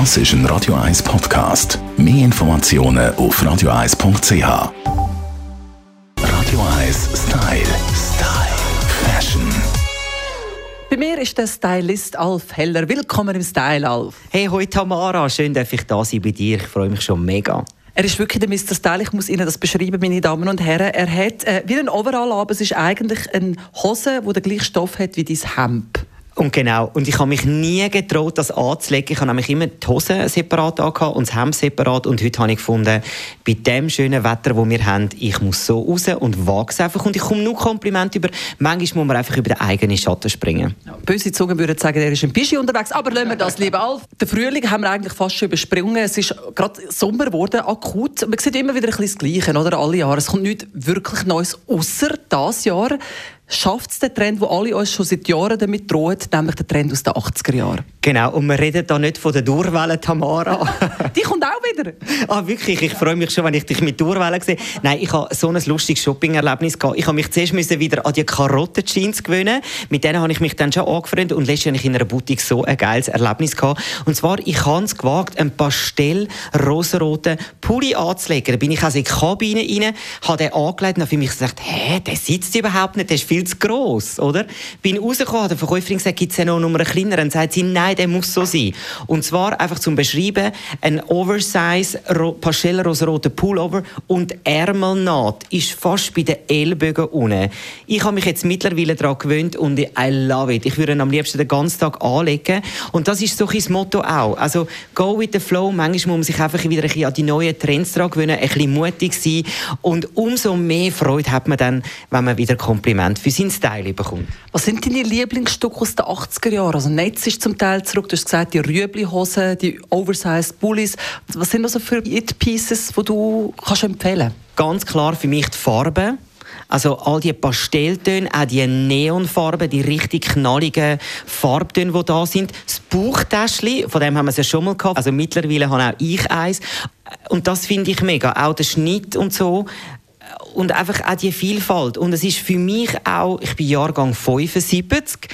Das ist ein Radio 1 Podcast. Mehr Informationen auf radio1.ch. Radio 1 Style. Style. Fashion. Bei mir ist der Stylist Alf Heller. Willkommen im Style, Alf. Hey, hoi Tamara, schön, dass ich da sein bei dir. Ich freue mich schon mega. Er ist wirklich der Mr. Style. Ich muss Ihnen das beschreiben, meine Damen und Herren. Er hat äh, wie ein Overall, aber es ist eigentlich eine Hose, die den gleichen Stoff hat wie dein Hemd. Und genau. Und ich habe mich nie getraut, das anzulegen. Ich habe nämlich immer die Hose separat angehabt und das Hemd separat. Und heute habe ich gefunden, bei dem schönen Wetter, das wir haben, ich muss so raus und es einfach. Und ich komme nur Komplimente über. Manchmal muss man einfach über den eigenen Schatten springen. Ja, böse Zungen würden sagen, er ist ein Bischi unterwegs. Aber lassen wir das, lieber Alf. Den Frühling haben wir eigentlich fast schon übersprungen. Es ist gerade Sommer geworden, akut. Man sieht immer wieder ein bisschen das Gleiche, oder? Alle Jahre. Es kommt nichts wirklich Neues, außer das Jahr schafft es den Trend, wo alle uns schon seit Jahren damit drohen, nämlich den Trend aus den 80er Jahren. Genau, und wir reden da nicht von der Durwelle, Tamara. Die kommt auch wieder. ah, wirklich? Ich freue mich schon, wenn ich dich mit Durwelle sehe. Nein, ich habe so ein lustiges Shopping-Erlebnis gehabt. Ich habe mich zuerst müssen wieder an die Karotten-Jeans gewöhnen. Mit denen habe ich mich dann schon angefreundet und letztes Jahr in einer Boutique so ein geiles Erlebnis gehabt. Und zwar, ich habe es gewagt, einen pastell-rosaroten Pulli anzulegen. Da bin ich also in die Kabine rein, habe den angelegt und habe für mich gesagt, hä, der sitzt überhaupt nicht, der ist viel zu gross, oder? Bin rausgekommen, hat der Verkäuferin gesagt, gibt es ja noch einen kleineren? Und sagt sie, nein, der muss so sein. Und zwar einfach zum Beschreiben, ein Oversize Pastellenrosa-roter Pullover und Ärmelnaht ist fast bei den Ellbogen unten. Ich habe mich jetzt mittlerweile daran gewöhnt und I love it. Ich würde ihn am liebsten den ganzen Tag anlegen. Und das ist so ein Motto auch. Also, go with the flow. Manchmal muss man sich einfach wieder ein bisschen an die neuen Trends daran gewöhnen, ein bisschen mutig sein. Und umso mehr Freude hat man dann, wenn man wieder Kompliment für seinen Style bekommt. Was sind deine Lieblingsstücke aus den 80er Jahren? Also Netz ist zum Teil zurück, du hast gesagt, die Rüebli-Hosen, die Oversized Bullies. Was sind das für It-Pieces, die du kannst empfehlen Ganz klar für mich die Farbe. Also all die Pastelltöne, auch die Neonfarben, die richtig knalligen Farbtöne, die da sind. Das Bauchtäschchen, von dem haben wir es ja schon mal gehabt. Also mittlerweile habe auch ich eins. Und das finde ich mega. Auch der Schnitt und so und einfach auch die Vielfalt. Und es ist für mich auch, ich bin Jahrgang 75,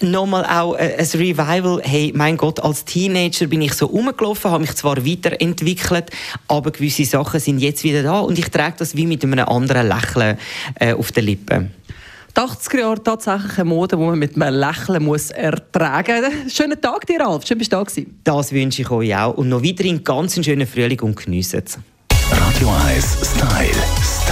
nochmal auch ein Revival. Hey, mein Gott, als Teenager bin ich so rumgelaufen, habe mich zwar weiterentwickelt, aber gewisse Sachen sind jetzt wieder da und ich trage das wie mit einem anderen Lächeln äh, auf den Lippen. Die 80er Jahre tatsächlich eine Mode, die man mit einem Lächeln muss ertragen muss. Schönen Tag dir, Ralf. Schön, bist du da gewesen. Das wünsche ich euch auch. Und noch weiterhin ganz einen schönen Frühling und geniessen es. Radio 1 Style. Style.